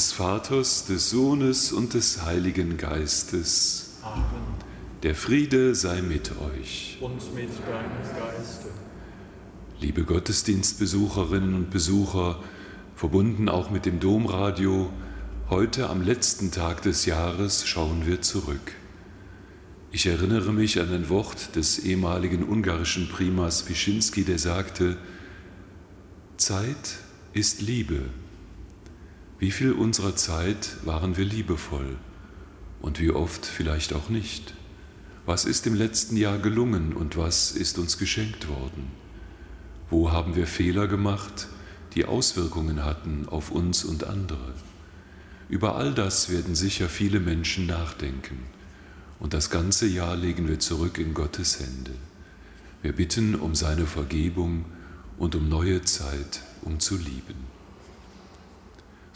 Des Vaters, des Sohnes und des Heiligen Geistes. Amen. Der Friede sei mit euch. Und mit deinem Geiste. Liebe Gottesdienstbesucherinnen und Besucher, verbunden auch mit dem Domradio, heute am letzten Tag des Jahres schauen wir zurück. Ich erinnere mich an ein Wort des ehemaligen ungarischen Primas Wischinski, der sagte, Zeit ist Liebe. Wie viel unserer Zeit waren wir liebevoll und wie oft vielleicht auch nicht? Was ist im letzten Jahr gelungen und was ist uns geschenkt worden? Wo haben wir Fehler gemacht, die Auswirkungen hatten auf uns und andere? Über all das werden sicher viele Menschen nachdenken. Und das ganze Jahr legen wir zurück in Gottes Hände. Wir bitten um seine Vergebung und um neue Zeit, um zu lieben.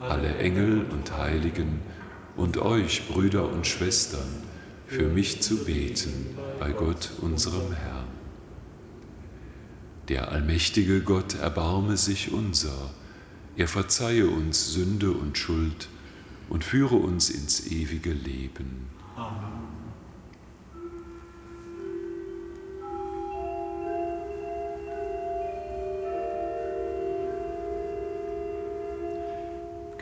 alle Engel und Heiligen und euch, Brüder und Schwestern, für mich zu beten bei Gott unserem Herrn. Der allmächtige Gott erbarme sich unser, er verzeihe uns Sünde und Schuld und führe uns ins ewige Leben. Amen.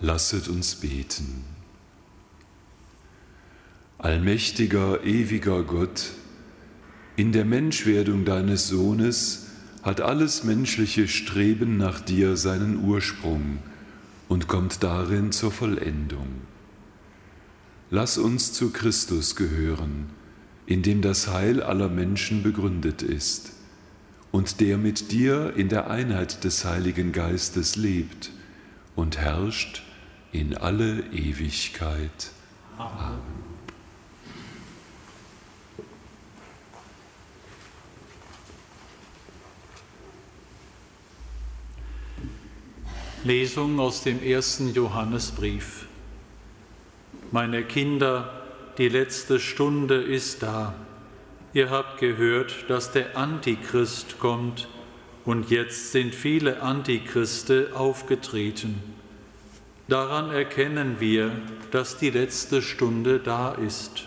Lasset uns beten. Allmächtiger, ewiger Gott, in der Menschwerdung deines Sohnes hat alles menschliche Streben nach dir seinen Ursprung und kommt darin zur Vollendung. Lass uns zu Christus gehören, in dem das Heil aller Menschen begründet ist und der mit dir in der Einheit des Heiligen Geistes lebt und herrscht in alle Ewigkeit. Amen. Lesung aus dem ersten Johannesbrief. Meine Kinder, die letzte Stunde ist da. Ihr habt gehört, dass der Antichrist kommt, und jetzt sind viele Antichriste aufgetreten. Daran erkennen wir, dass die letzte Stunde da ist.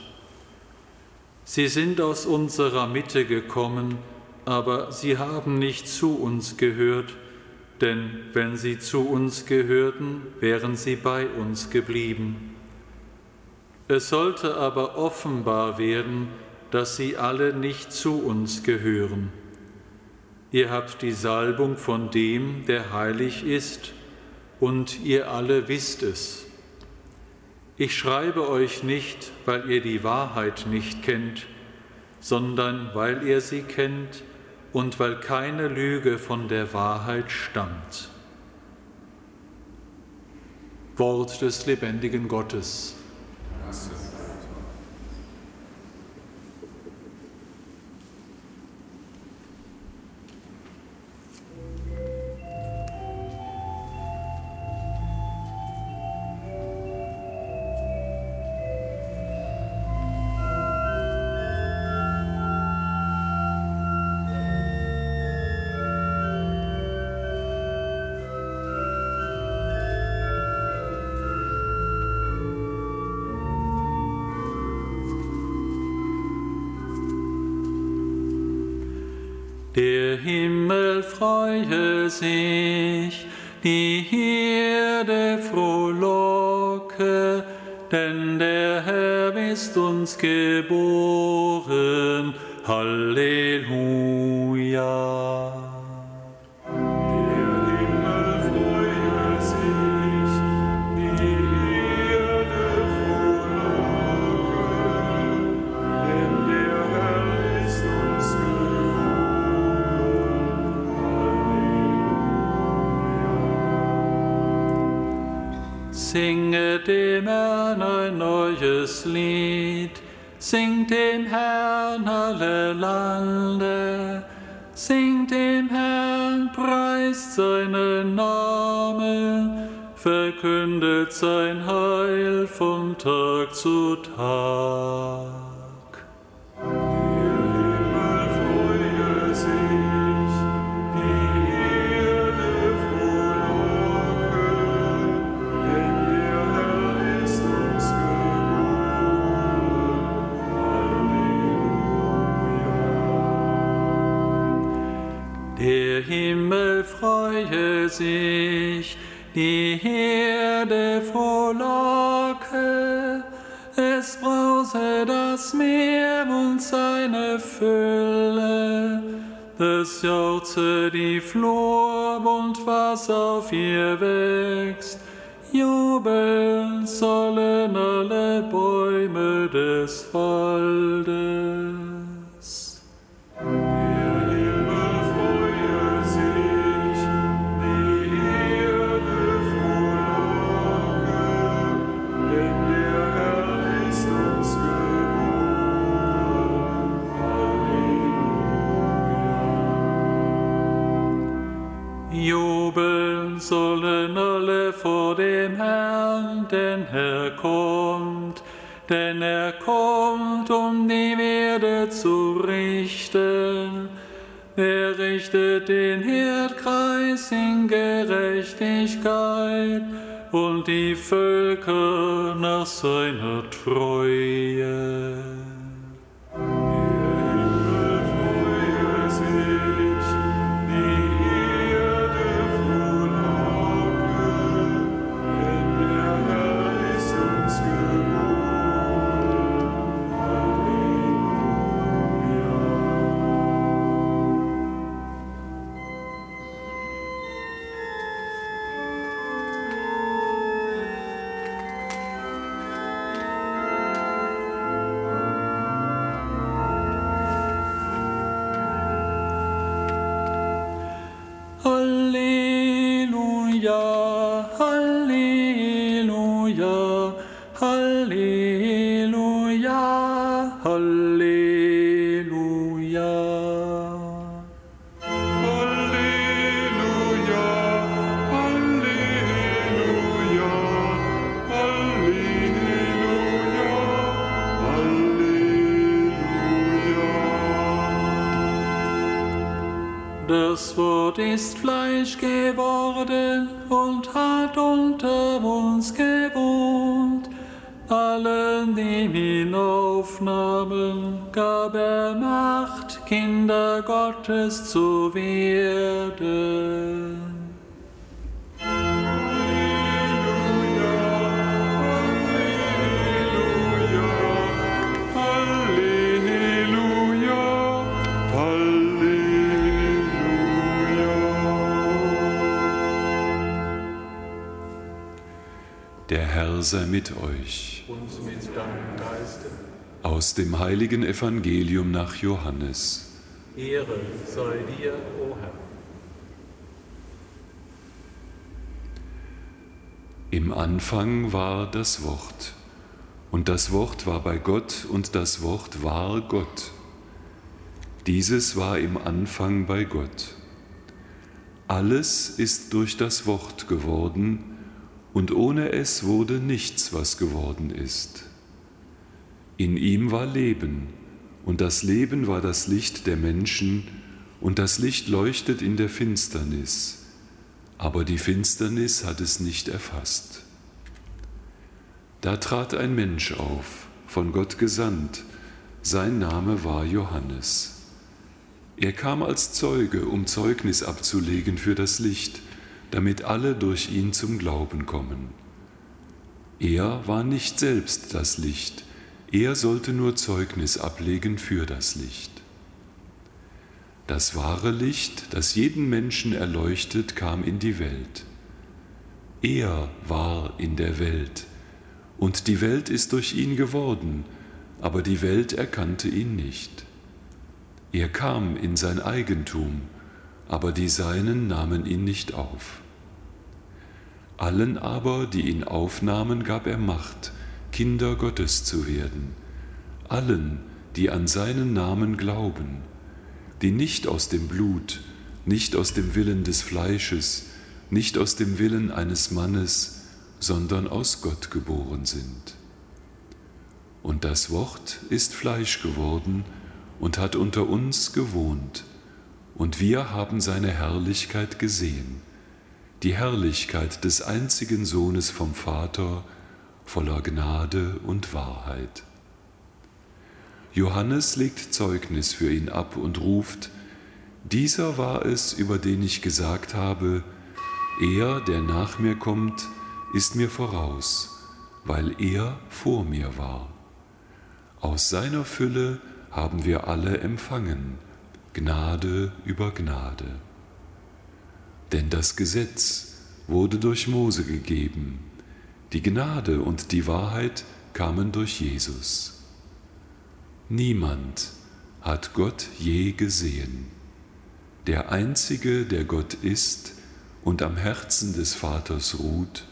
Sie sind aus unserer Mitte gekommen, aber sie haben nicht zu uns gehört, denn wenn sie zu uns gehörten, wären sie bei uns geblieben. Es sollte aber offenbar werden, dass sie alle nicht zu uns gehören. Ihr habt die Salbung von dem, der heilig ist, und ihr alle wisst es. Ich schreibe euch nicht, weil ihr die Wahrheit nicht kennt, sondern weil ihr sie kennt und weil keine Lüge von der Wahrheit stammt. Wort des lebendigen Gottes. Der see. Singe dem Herrn ein neues Lied, singt dem Herrn alle Lande, singt dem Herrn, preist seinen Namen, verkündet sein Heil von Tag zu Tag. Sich, die Herde frohlocke, es brause das Meer und seine Fülle, es jauchze die Flur und was auf ihr wächst, jubeln sollen alle Bäume des Waldes. Sollen alle vor dem Herrn, denn er kommt, denn er kommt, um die Erde zu richten. Er richtet den Erdkreis in Gerechtigkeit und die Völker nach seiner Treue. Ist Fleisch geworden und hat unter uns gewohnt. Allen, die ihn aufnahmen, gab er Macht, Kinder Gottes zu werden. Herr sei mit euch. Und mit deinem Geiste. Aus dem heiligen Evangelium nach Johannes. Ehre sei dir, o Herr. Im Anfang war das Wort, und das Wort war bei Gott, und das Wort war Gott. Dieses war im Anfang bei Gott. Alles ist durch das Wort geworden, und ohne es wurde nichts, was geworden ist. In ihm war Leben, und das Leben war das Licht der Menschen, und das Licht leuchtet in der Finsternis, aber die Finsternis hat es nicht erfasst. Da trat ein Mensch auf, von Gott gesandt, sein Name war Johannes. Er kam als Zeuge, um Zeugnis abzulegen für das Licht, damit alle durch ihn zum Glauben kommen. Er war nicht selbst das Licht, er sollte nur Zeugnis ablegen für das Licht. Das wahre Licht, das jeden Menschen erleuchtet, kam in die Welt. Er war in der Welt, und die Welt ist durch ihn geworden, aber die Welt erkannte ihn nicht. Er kam in sein Eigentum, aber die Seinen nahmen ihn nicht auf. Allen aber, die ihn aufnahmen, gab er Macht, Kinder Gottes zu werden, allen, die an seinen Namen glauben, die nicht aus dem Blut, nicht aus dem Willen des Fleisches, nicht aus dem Willen eines Mannes, sondern aus Gott geboren sind. Und das Wort ist Fleisch geworden und hat unter uns gewohnt, und wir haben seine Herrlichkeit gesehen, die Herrlichkeit des einzigen Sohnes vom Vater, voller Gnade und Wahrheit. Johannes legt Zeugnis für ihn ab und ruft, dieser war es, über den ich gesagt habe, er, der nach mir kommt, ist mir voraus, weil er vor mir war. Aus seiner Fülle haben wir alle empfangen, Gnade über Gnade. Denn das Gesetz wurde durch Mose gegeben, die Gnade und die Wahrheit kamen durch Jesus. Niemand hat Gott je gesehen. Der Einzige, der Gott ist und am Herzen des Vaters ruht,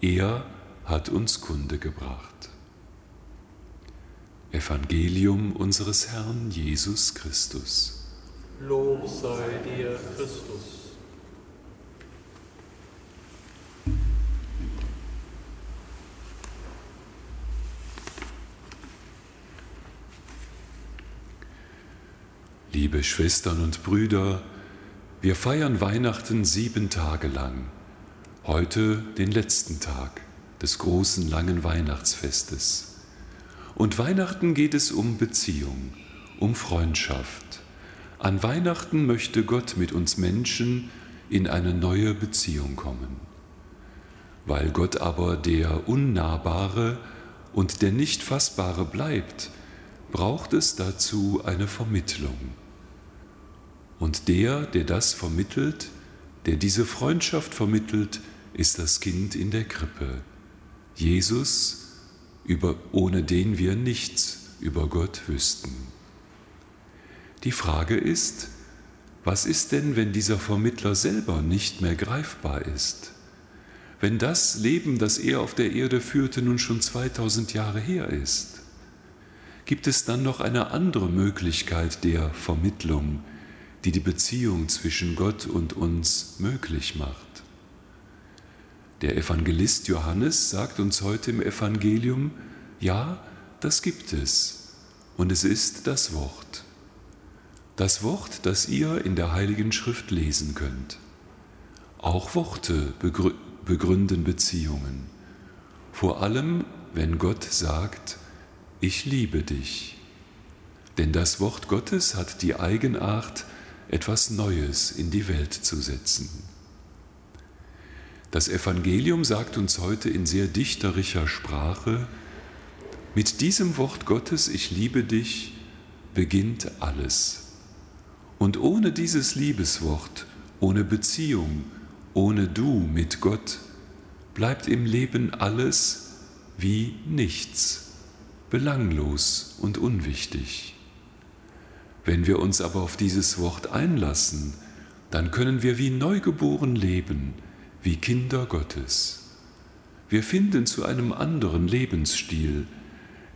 er hat uns Kunde gebracht. Evangelium unseres Herrn Jesus Christus. Lob sei dir, Christus. Liebe Schwestern und Brüder, wir feiern Weihnachten sieben Tage lang. Heute den letzten Tag des großen langen Weihnachtsfestes. Und Weihnachten geht es um Beziehung, um Freundschaft. An Weihnachten möchte Gott mit uns Menschen in eine neue Beziehung kommen. Weil Gott aber der Unnahbare und der nicht Fassbare bleibt, braucht es dazu eine Vermittlung. Und der, der das vermittelt, der diese Freundschaft vermittelt, ist das Kind in der Krippe. Jesus, über, ohne den wir nichts über Gott wüssten. Die Frage ist, was ist denn, wenn dieser Vermittler selber nicht mehr greifbar ist? Wenn das Leben, das er auf der Erde führte, nun schon 2000 Jahre her ist? Gibt es dann noch eine andere Möglichkeit der Vermittlung, die die Beziehung zwischen Gott und uns möglich macht. Der Evangelist Johannes sagt uns heute im Evangelium, ja, das gibt es, und es ist das Wort. Das Wort, das ihr in der Heiligen Schrift lesen könnt. Auch Worte begründen Beziehungen, vor allem wenn Gott sagt, ich liebe dich. Denn das Wort Gottes hat die Eigenart, etwas Neues in die Welt zu setzen. Das Evangelium sagt uns heute in sehr dichterischer Sprache, mit diesem Wort Gottes, ich liebe dich, beginnt alles. Und ohne dieses Liebeswort, ohne Beziehung, ohne du mit Gott, bleibt im Leben alles wie nichts, belanglos und unwichtig. Wenn wir uns aber auf dieses Wort einlassen, dann können wir wie neugeboren leben, wie Kinder Gottes. Wir finden zu einem anderen Lebensstil.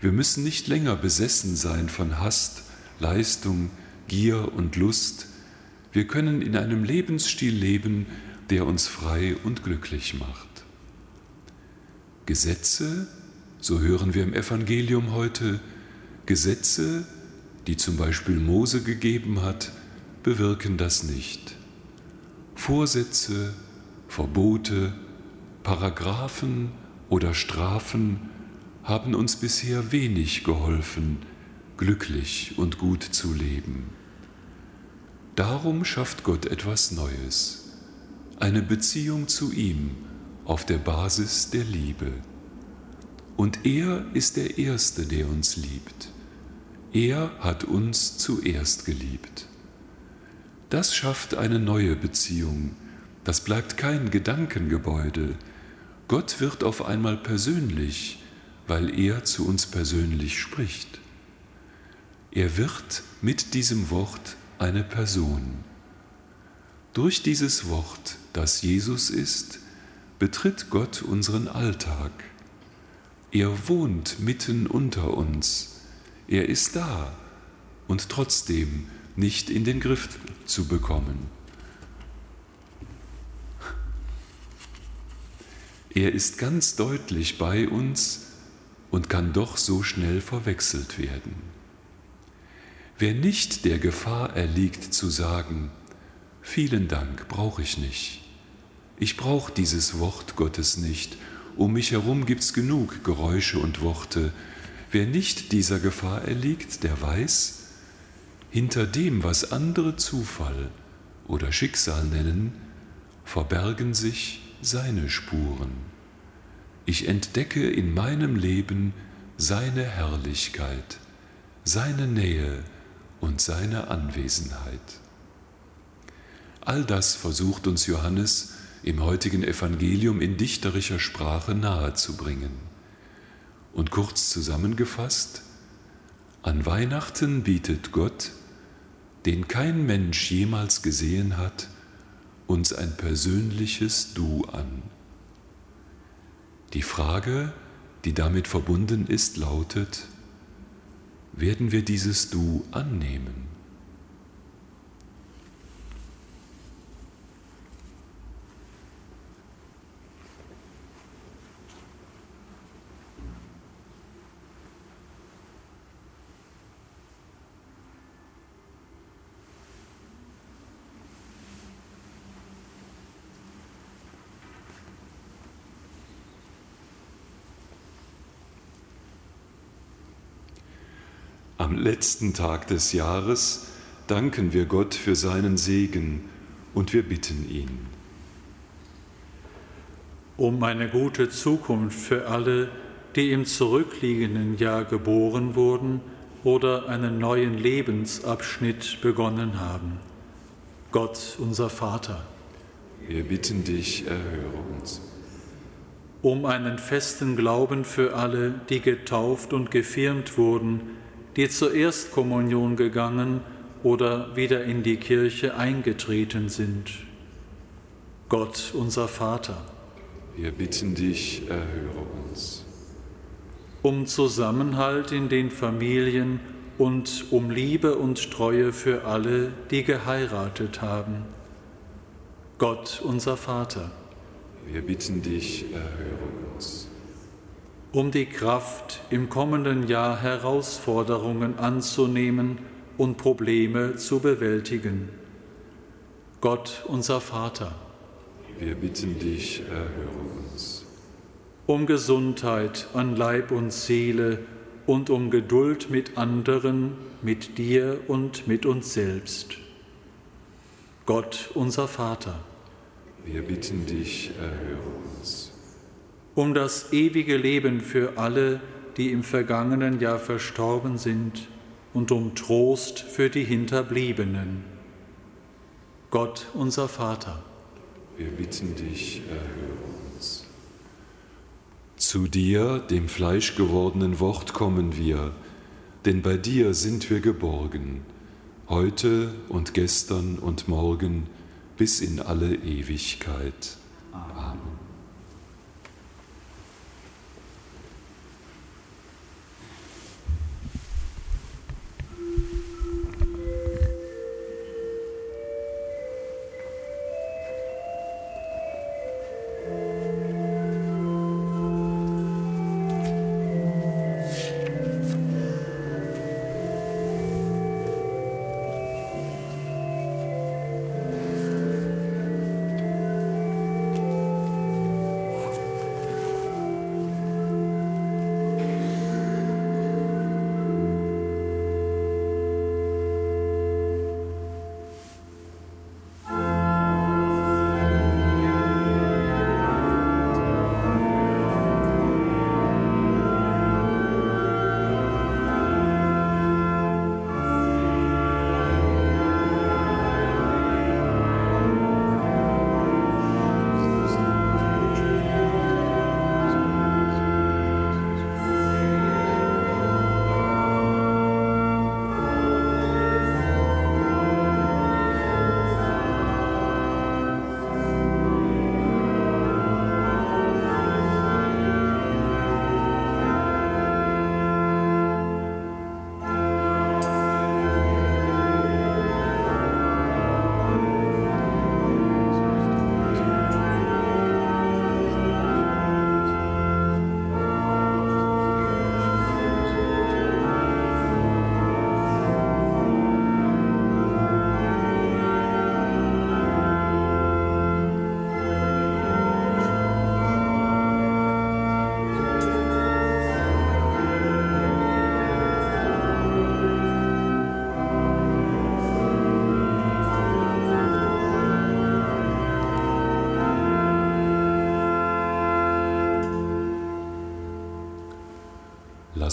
Wir müssen nicht länger besessen sein von Hast, Leistung, Gier und Lust. Wir können in einem Lebensstil leben, der uns frei und glücklich macht. Gesetze, so hören wir im Evangelium heute, Gesetze, die zum Beispiel Mose gegeben hat, bewirken das nicht. Vorsätze, Verbote, Paragraphen oder Strafen haben uns bisher wenig geholfen, glücklich und gut zu leben. Darum schafft Gott etwas Neues, eine Beziehung zu ihm auf der Basis der Liebe. Und er ist der Erste, der uns liebt. Er hat uns zuerst geliebt. Das schafft eine neue Beziehung. Das bleibt kein Gedankengebäude. Gott wird auf einmal persönlich, weil er zu uns persönlich spricht. Er wird mit diesem Wort eine Person. Durch dieses Wort, das Jesus ist, betritt Gott unseren Alltag. Er wohnt mitten unter uns er ist da und trotzdem nicht in den Griff zu bekommen. Er ist ganz deutlich bei uns und kann doch so schnell verwechselt werden. Wer nicht der Gefahr erliegt zu sagen, vielen Dank brauche ich nicht, ich brauche dieses Wort Gottes nicht, um mich herum gibt es genug Geräusche und Worte, Wer nicht dieser Gefahr erliegt, der weiß, hinter dem, was andere Zufall oder Schicksal nennen, verbergen sich seine Spuren. Ich entdecke in meinem Leben seine Herrlichkeit, seine Nähe und seine Anwesenheit. All das versucht uns Johannes im heutigen Evangelium in dichterischer Sprache nahezubringen. Und kurz zusammengefasst, an Weihnachten bietet Gott, den kein Mensch jemals gesehen hat, uns ein persönliches Du an. Die Frage, die damit verbunden ist, lautet, werden wir dieses Du annehmen? Am letzten Tag des Jahres danken wir Gott für seinen Segen und wir bitten ihn. Um eine gute Zukunft für alle, die im zurückliegenden Jahr geboren wurden oder einen neuen Lebensabschnitt begonnen haben. Gott, unser Vater. Wir bitten dich, erhöre uns. Um einen festen Glauben für alle, die getauft und gefirmt wurden, die zur Erstkommunion gegangen oder wieder in die Kirche eingetreten sind. Gott, unser Vater. Wir bitten dich, erhöre uns. Um Zusammenhalt in den Familien und um Liebe und Treue für alle, die geheiratet haben. Gott, unser Vater. Wir bitten dich, erhöre uns um die Kraft, im kommenden Jahr Herausforderungen anzunehmen und Probleme zu bewältigen. Gott, unser Vater. Wir bitten dich, erhöre uns. Um Gesundheit an Leib und Seele und um Geduld mit anderen, mit dir und mit uns selbst. Gott, unser Vater. Wir bitten dich, erhöre uns. Um das ewige Leben für alle, die im vergangenen Jahr verstorben sind, und um Trost für die Hinterbliebenen. Gott, unser Vater. Wir bitten dich, erhöre uns. Zu dir, dem fleischgewordenen Wort, kommen wir, denn bei dir sind wir geborgen, heute und gestern und morgen bis in alle Ewigkeit.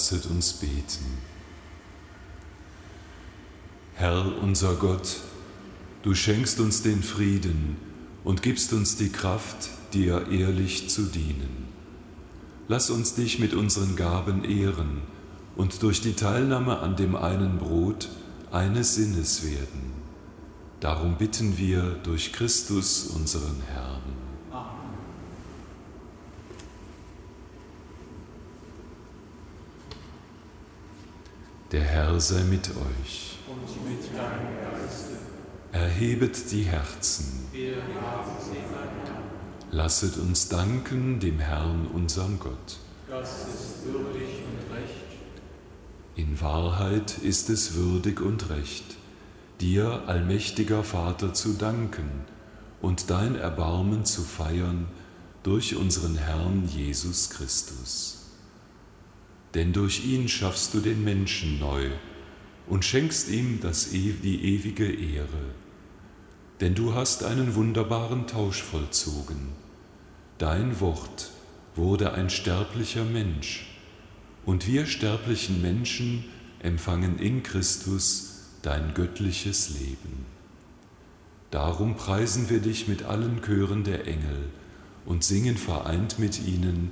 Lasset uns beten. Herr unser Gott, du schenkst uns den Frieden und gibst uns die Kraft, dir ehrlich zu dienen. Lass uns dich mit unseren Gaben ehren und durch die Teilnahme an dem einen Brot eines Sinnes werden. Darum bitten wir durch Christus unseren Herrn. Der Herr sei mit euch. Und mit deinem Geiste. Erhebet die Herzen. Wir haben sie. Lasset uns danken dem Herrn, unserem Gott. Das ist würdig und recht. In Wahrheit ist es würdig und recht, dir, allmächtiger Vater, zu danken und dein Erbarmen zu feiern durch unseren Herrn Jesus Christus denn durch ihn schaffst du den Menschen neu und schenkst ihm das, die ewige Ehre. Denn du hast einen wunderbaren Tausch vollzogen. Dein Wort wurde ein sterblicher Mensch, und wir sterblichen Menschen empfangen in Christus dein göttliches Leben. Darum preisen wir dich mit allen Chören der Engel und singen vereint mit ihnen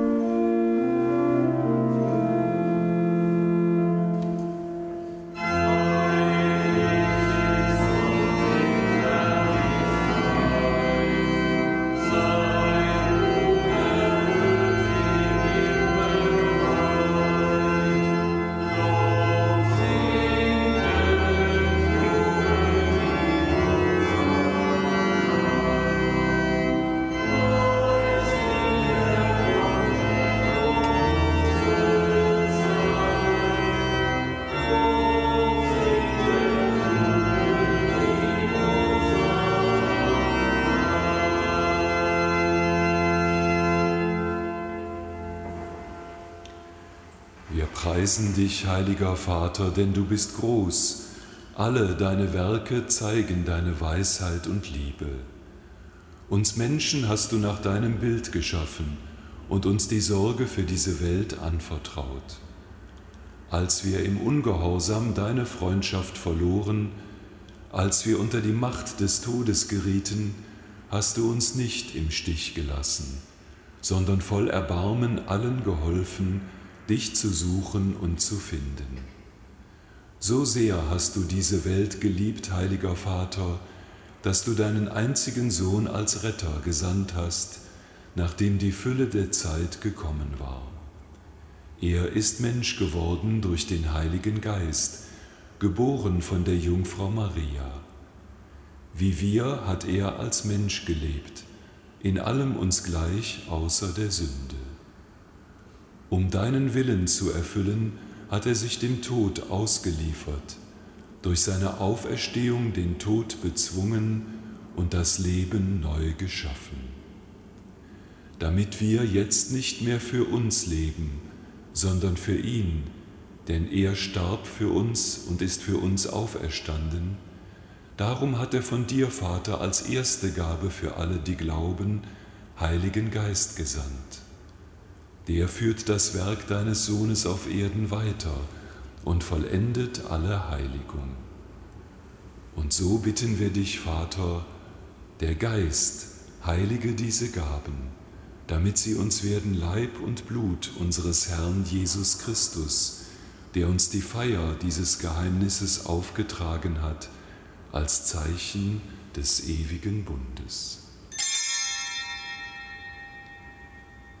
Preisen dich, heiliger Vater, denn du bist groß. Alle deine Werke zeigen deine Weisheit und Liebe. Uns Menschen hast du nach deinem Bild geschaffen und uns die Sorge für diese Welt anvertraut. Als wir im Ungehorsam deine Freundschaft verloren, als wir unter die Macht des Todes gerieten, hast du uns nicht im Stich gelassen, sondern voll Erbarmen allen geholfen, dich zu suchen und zu finden. So sehr hast du diese Welt geliebt, heiliger Vater, dass du deinen einzigen Sohn als Retter gesandt hast, nachdem die Fülle der Zeit gekommen war. Er ist Mensch geworden durch den Heiligen Geist, geboren von der Jungfrau Maria. Wie wir hat er als Mensch gelebt, in allem uns gleich außer der Sünde. Um deinen Willen zu erfüllen, hat er sich dem Tod ausgeliefert, durch seine Auferstehung den Tod bezwungen und das Leben neu geschaffen. Damit wir jetzt nicht mehr für uns leben, sondern für ihn, denn er starb für uns und ist für uns auferstanden, darum hat er von dir, Vater, als erste Gabe für alle, die glauben, Heiligen Geist gesandt der führt das Werk deines Sohnes auf Erden weiter und vollendet alle Heiligung. Und so bitten wir dich, Vater, der Geist heilige diese Gaben, damit sie uns werden Leib und Blut unseres Herrn Jesus Christus, der uns die Feier dieses Geheimnisses aufgetragen hat, als Zeichen des ewigen Bundes.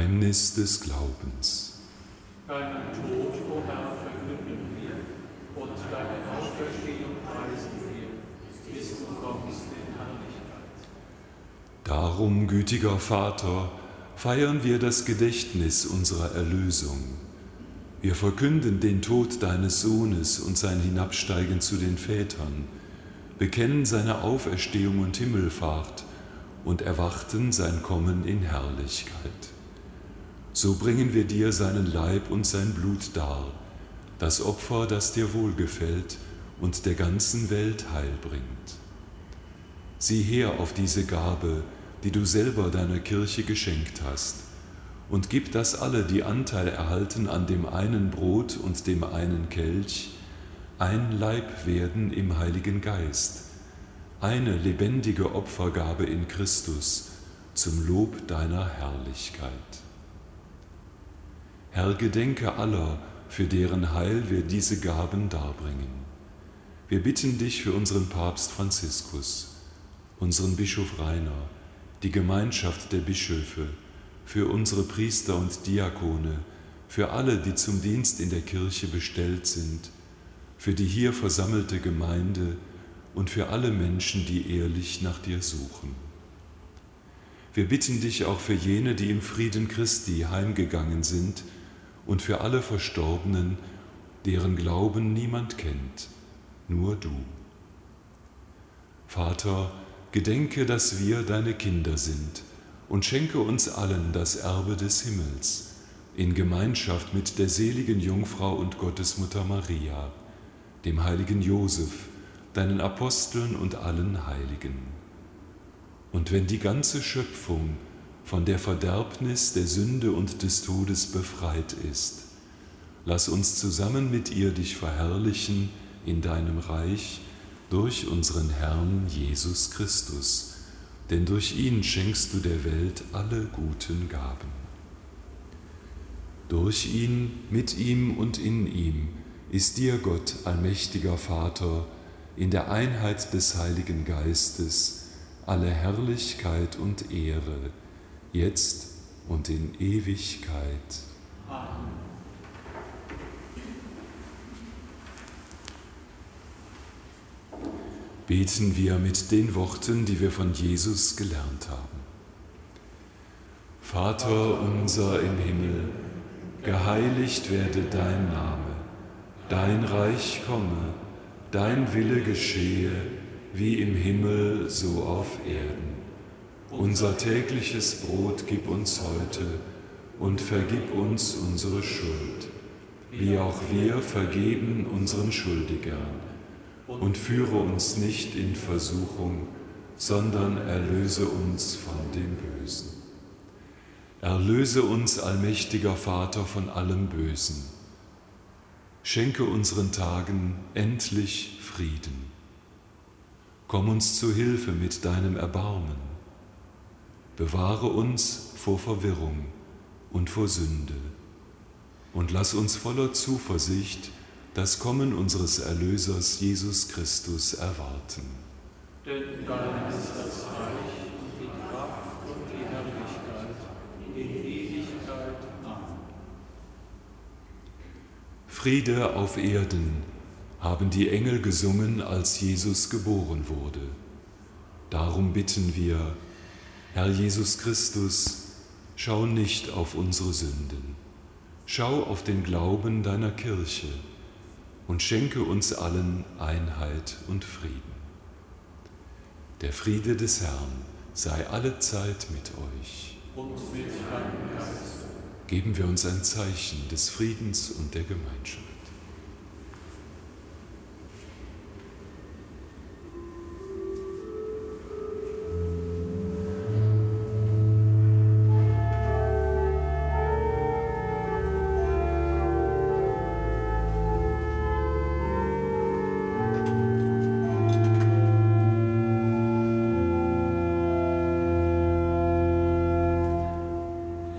Geheimnis des Glaubens. Deinen Tod, o Herr, verkünden wir und deine Auferstehung preisen wir, bis du kommst in Herrlichkeit. Darum, gütiger Vater, feiern wir das Gedächtnis unserer Erlösung. Wir verkünden den Tod deines Sohnes und sein Hinabsteigen zu den Vätern, bekennen seine Auferstehung und Himmelfahrt und erwarten sein Kommen in Herrlichkeit so bringen wir dir seinen Leib und sein Blut dar, das Opfer, das dir wohlgefällt und der ganzen Welt Heil bringt. Sieh her auf diese Gabe, die du selber deiner Kirche geschenkt hast, und gib, dass alle, die Anteil erhalten an dem einen Brot und dem einen Kelch, ein Leib werden im Heiligen Geist, eine lebendige Opfergabe in Christus zum Lob deiner Herrlichkeit. Herr, gedenke aller, für deren Heil wir diese Gaben darbringen. Wir bitten dich für unseren Papst Franziskus, unseren Bischof Rainer, die Gemeinschaft der Bischöfe, für unsere Priester und Diakone, für alle, die zum Dienst in der Kirche bestellt sind, für die hier versammelte Gemeinde und für alle Menschen, die ehrlich nach dir suchen. Wir bitten dich auch für jene, die im Frieden Christi heimgegangen sind und für alle Verstorbenen, deren Glauben niemand kennt, nur du. Vater, gedenke, dass wir deine Kinder sind und schenke uns allen das Erbe des Himmels in Gemeinschaft mit der seligen Jungfrau und Gottesmutter Maria, dem heiligen Josef, deinen Aposteln und allen Heiligen. Und wenn die ganze Schöpfung von der Verderbnis der Sünde und des Todes befreit ist, lass uns zusammen mit ihr dich verherrlichen in deinem Reich durch unseren Herrn Jesus Christus, denn durch ihn schenkst du der Welt alle guten Gaben. Durch ihn, mit ihm und in ihm ist dir Gott, allmächtiger Vater, in der Einheit des Heiligen Geistes alle Herrlichkeit und Ehre, jetzt und in Ewigkeit. Amen. Beten wir mit den Worten, die wir von Jesus gelernt haben. Vater unser im Himmel, geheiligt werde dein Name, dein Reich komme, dein Wille geschehe, wie im Himmel so auf Erden. Unser tägliches Brot gib uns heute und vergib uns unsere Schuld, wie auch wir vergeben unseren Schuldigern. Und führe uns nicht in Versuchung, sondern erlöse uns von dem Bösen. Erlöse uns, allmächtiger Vater, von allem Bösen. Schenke unseren Tagen endlich Frieden. Komm uns zu Hilfe mit deinem Erbarmen. Bewahre uns vor Verwirrung und vor Sünde und lass uns voller Zuversicht das Kommen unseres Erlösers Jesus Christus erwarten. Denn dein ist das Reich, die Kraft und die Herrlichkeit in Ewigkeit. Amen. Friede auf Erden haben die Engel gesungen, als Jesus geboren wurde. Darum bitten wir, Herr Jesus Christus, schau nicht auf unsere Sünden, schau auf den Glauben deiner Kirche und schenke uns allen Einheit und Frieden. Der Friede des Herrn sei alle Zeit mit euch. Und mit deinem Geist. Geben wir uns ein Zeichen des Friedens und der Gemeinschaft.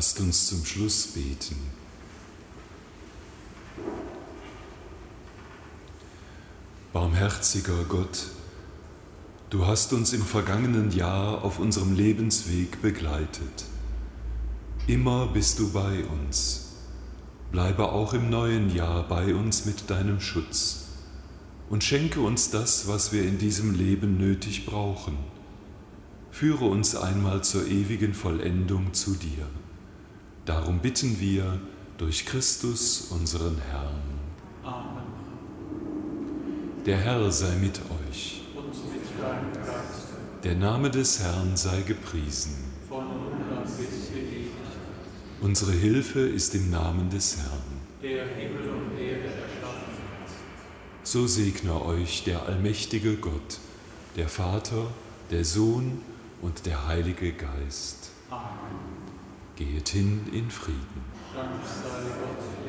Lasst uns zum Schluss beten. Barmherziger Gott, du hast uns im vergangenen Jahr auf unserem Lebensweg begleitet. Immer bist du bei uns. Bleibe auch im neuen Jahr bei uns mit deinem Schutz und schenke uns das, was wir in diesem Leben nötig brauchen. Führe uns einmal zur ewigen Vollendung zu dir. Darum bitten wir durch Christus unseren Herrn. Amen. Der Herr sei mit euch. Und mit deinem Geist. Der Name des Herrn sei gepriesen. Von nun an bis ewig. Unsere Hilfe ist im Namen des Herrn. Der Himmel und Erde erschaffen hat. So segne euch der allmächtige Gott, der Vater, der Sohn und der Heilige Geist. Geht hin in Frieden. Dank sei Gott,